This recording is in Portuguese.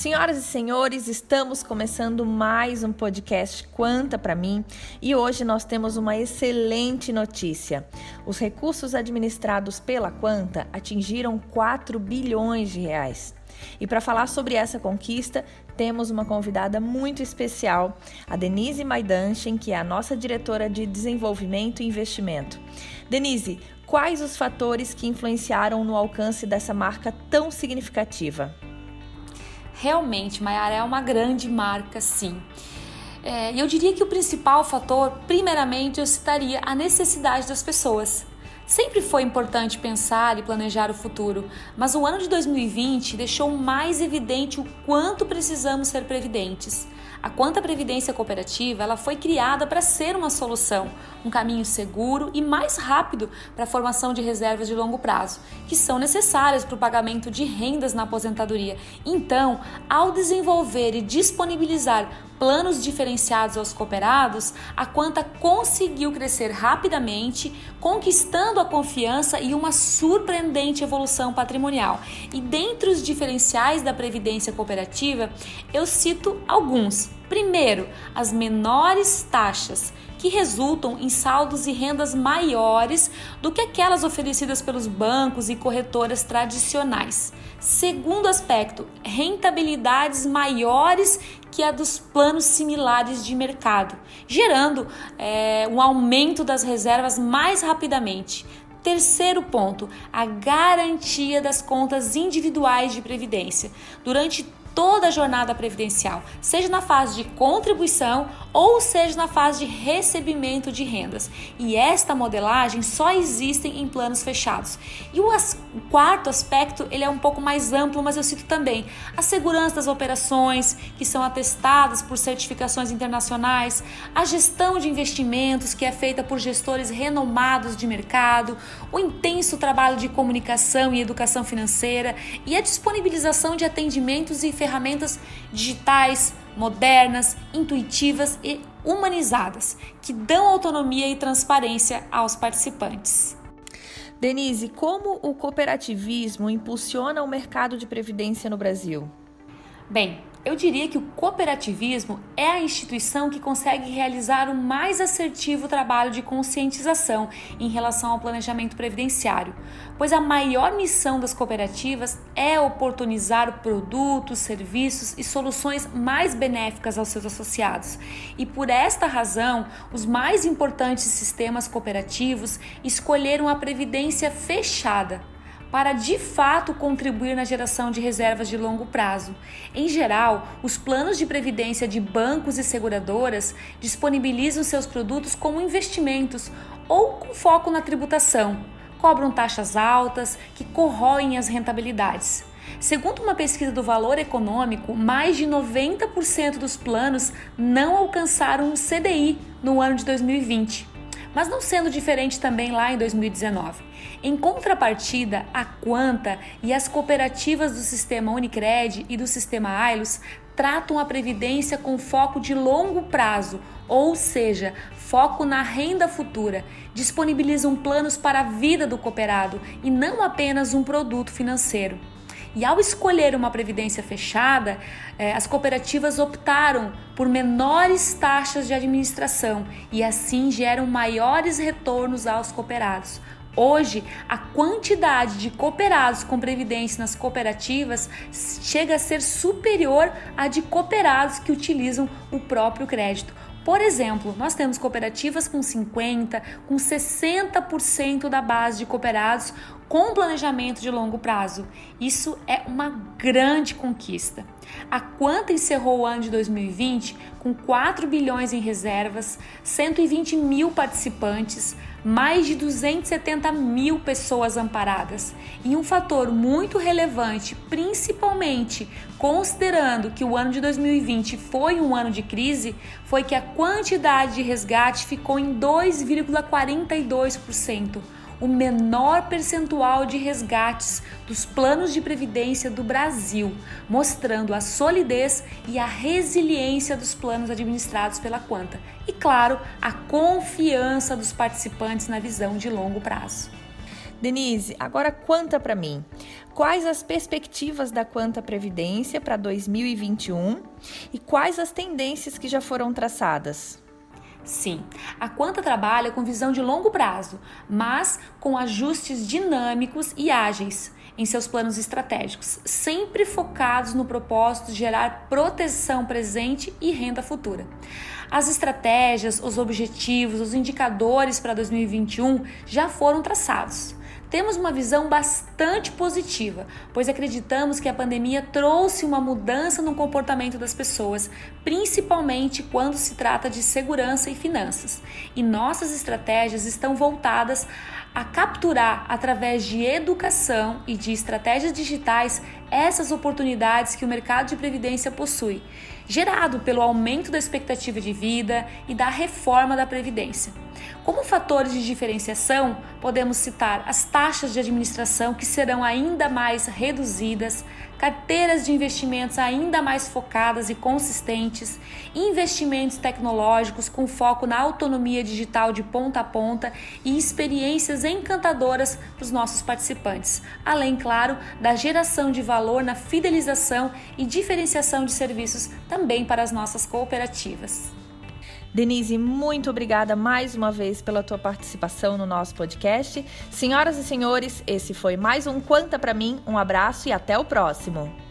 Senhoras e senhores, estamos começando mais um podcast Quanta para mim e hoje nós temos uma excelente notícia. Os recursos administrados pela Quanta atingiram 4 bilhões de reais. E para falar sobre essa conquista, temos uma convidada muito especial, a Denise Maidanchen, que é a nossa diretora de desenvolvimento e investimento. Denise, quais os fatores que influenciaram no alcance dessa marca tão significativa? Realmente, Maiara é uma grande marca, sim. É, eu diria que o principal fator, primeiramente, eu citaria a necessidade das pessoas. Sempre foi importante pensar e planejar o futuro, mas o ano de 2020 deixou mais evidente o quanto precisamos ser previdentes. A Quanta Previdência Cooperativa ela foi criada para ser uma solução, um caminho seguro e mais rápido para a formação de reservas de longo prazo, que são necessárias para o pagamento de rendas na aposentadoria. Então, ao desenvolver e disponibilizar planos diferenciados aos cooperados, a Quanta conseguiu crescer rapidamente, conquistando a confiança e uma surpreendente evolução patrimonial. E dentre os diferenciais da previdência cooperativa, eu cito alguns. Primeiro, as menores taxas que resultam em saldos e rendas maiores do que aquelas oferecidas pelos bancos e corretoras tradicionais. Segundo aspecto, rentabilidades maiores que a dos planos similares de mercado, gerando é, um aumento das reservas mais rapidamente. Terceiro ponto, a garantia das contas individuais de previdência. Durante toda a jornada previdencial, seja na fase de contribuição ou seja na fase de recebimento de rendas. E esta modelagem só existe em planos fechados. E o, as, o quarto aspecto, ele é um pouco mais amplo, mas eu cito também a segurança das operações, que são atestadas por certificações internacionais, a gestão de investimentos, que é feita por gestores renomados de mercado, o intenso trabalho de comunicação e educação financeira e a disponibilização de atendimentos e ferramentas digitais, modernas, intuitivas e humanizadas, que dão autonomia e transparência aos participantes. Denise, como o cooperativismo impulsiona o mercado de previdência no Brasil? Bem, eu diria que o cooperativismo é a instituição que consegue realizar o mais assertivo trabalho de conscientização em relação ao planejamento previdenciário, pois a maior missão das cooperativas é oportunizar produtos, serviços e soluções mais benéficas aos seus associados. E por esta razão, os mais importantes sistemas cooperativos escolheram a previdência fechada para de fato contribuir na geração de reservas de longo prazo. Em geral, os planos de previdência de bancos e seguradoras disponibilizam seus produtos como investimentos ou com foco na tributação. Cobram taxas altas que corroem as rentabilidades. Segundo uma pesquisa do Valor Econômico, mais de 90% dos planos não alcançaram o CDI no ano de 2020 mas não sendo diferente também lá em 2019. Em contrapartida, a Quanta e as cooperativas do sistema Unicred e do sistema Ailos tratam a previdência com foco de longo prazo, ou seja, foco na renda futura, disponibilizam planos para a vida do cooperado e não apenas um produto financeiro. E ao escolher uma previdência fechada, eh, as cooperativas optaram por menores taxas de administração e assim geram maiores retornos aos cooperados. Hoje, a quantidade de cooperados com previdência nas cooperativas chega a ser superior à de cooperados que utilizam o próprio crédito. Por exemplo, nós temos cooperativas com 50%, com 60% da base de cooperados com planejamento de longo prazo. Isso é uma grande conquista. A Quanta encerrou o ano de 2020 com 4 bilhões em reservas, 120 mil participantes, mais de 270 mil pessoas amparadas. E um fator muito relevante, principalmente considerando que o ano de 2020 foi um ano de crise, foi que a quantidade de resgate ficou em 2,42% o menor percentual de resgates dos planos de previdência do Brasil, mostrando a solidez e a resiliência dos planos administrados pela Quanta e, claro, a confiança dos participantes na visão de longo prazo. Denise, agora conta para mim. quais as perspectivas da Quanta Previdência para 2021 e quais as tendências que já foram traçadas. Sim, a Quanta trabalha com visão de longo prazo, mas com ajustes dinâmicos e ágeis em seus planos estratégicos, sempre focados no propósito de gerar proteção presente e renda futura. As estratégias, os objetivos, os indicadores para 2021 já foram traçados temos uma visão bastante positiva, pois acreditamos que a pandemia trouxe uma mudança no comportamento das pessoas, principalmente quando se trata de segurança e finanças. E nossas estratégias estão voltadas a capturar, através de educação e de estratégias digitais, essas oportunidades que o mercado de previdência possui, gerado pelo aumento da expectativa de vida e da reforma da previdência. Como fatores de diferenciação, podemos citar as taxas de administração que serão ainda mais reduzidas, carteiras de investimentos ainda mais focadas e consistentes, investimentos tecnológicos com foco na autonomia digital de ponta a ponta e experiências encantadoras para os nossos participantes, além, claro, da geração de valor na fidelização e diferenciação de serviços também para as nossas cooperativas. Denise, muito obrigada mais uma vez pela tua participação no nosso podcast. Senhoras e senhores, esse foi mais um Quanta para mim. Um abraço e até o próximo.